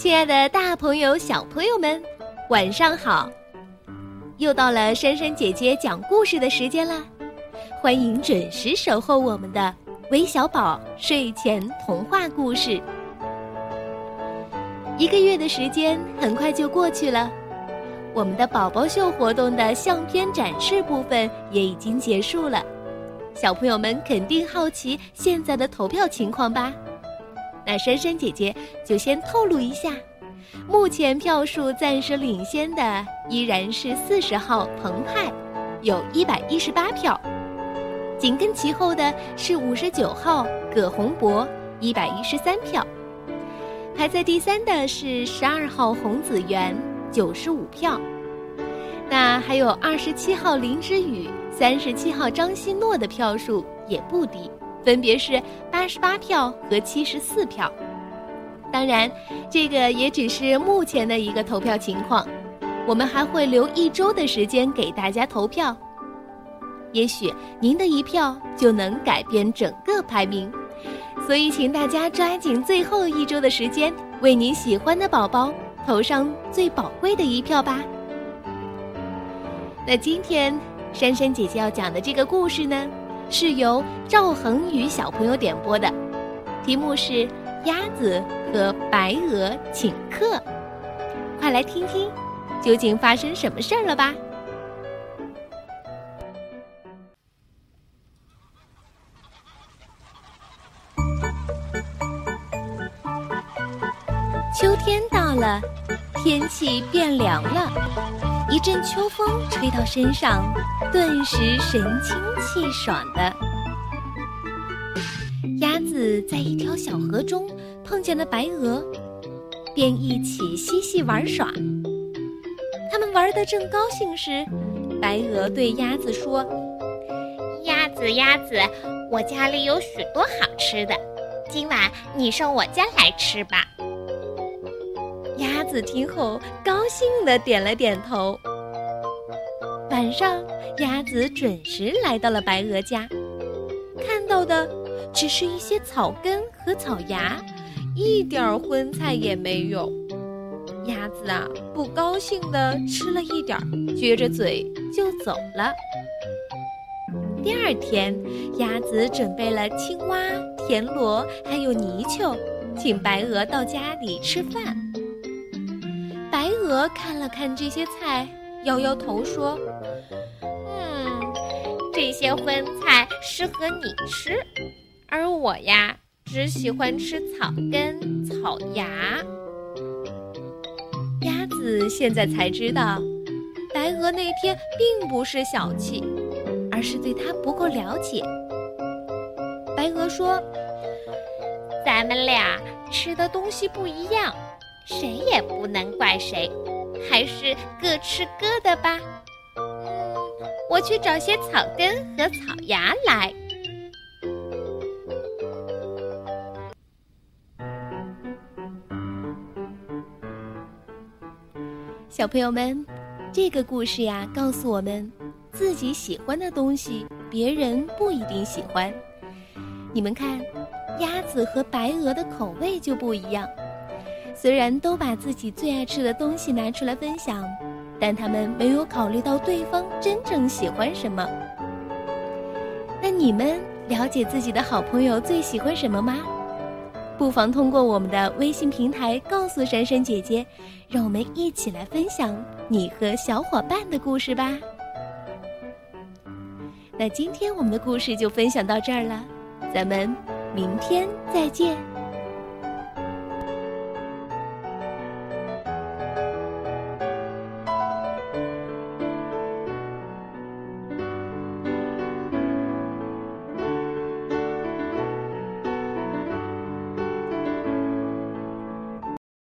亲爱的，大朋友、小朋友们，晚上好！又到了珊珊姐姐讲故事的时间啦，欢迎准时守候我们的微小宝睡前童话故事。一个月的时间很快就过去了，我们的宝宝秀活动的相片展示部分也已经结束了，小朋友们肯定好奇现在的投票情况吧？那珊珊姐姐就先透露一下，目前票数暂时领先的依然是四十号澎湃，有一百一十八票；紧跟其后的是五十九号葛洪博，一百一十三票；排在第三的是十二号洪子源，九十五票。那还有二十七号林之宇、三十七号张希诺的票数也不低。分别是八十八票和七十四票，当然，这个也只是目前的一个投票情况，我们还会留一周的时间给大家投票。也许您的一票就能改变整个排名，所以请大家抓紧最后一周的时间，为您喜欢的宝宝投上最宝贵的一票吧。那今天珊珊姐姐要讲的这个故事呢？是由赵恒宇小朋友点播的，题目是《鸭子和白鹅请客》，快来听听，究竟发生什么事儿了吧？秋天到了，天气变凉了。一阵秋风吹到身上，顿时神清气爽的。鸭子在一条小河中碰见了白鹅，便一起嬉戏玩耍。他们玩得正高兴时，白鹅对鸭子说：“鸭子，鸭子，我家里有许多好吃的，今晚你上我家来吃吧。”子听后，高兴的点了点头。晚上，鸭子准时来到了白鹅家，看到的只是一些草根和草芽，一点荤菜也没有。鸭子啊，不高兴的吃了一点，撅着嘴就走了。第二天，鸭子准备了青蛙、田螺还有泥鳅，请白鹅到家里吃饭。鹅看了看这些菜，摇摇头说：“嗯，这些荤菜适合你吃，而我呀，只喜欢吃草根、草芽。”鸭子现在才知道，白鹅那天并不是小气，而是对它不够了解。白鹅说：“咱们俩吃的东西不一样。”谁也不能怪谁，还是各吃各的吧。我去找些草根和草芽来。小朋友们，这个故事呀，告诉我们，自己喜欢的东西，别人不一定喜欢。你们看，鸭子和白鹅的口味就不一样。虽然都把自己最爱吃的东西拿出来分享，但他们没有考虑到对方真正喜欢什么。那你们了解自己的好朋友最喜欢什么吗？不妨通过我们的微信平台告诉珊珊姐姐，让我们一起来分享你和小伙伴的故事吧。那今天我们的故事就分享到这儿了，咱们明天再见。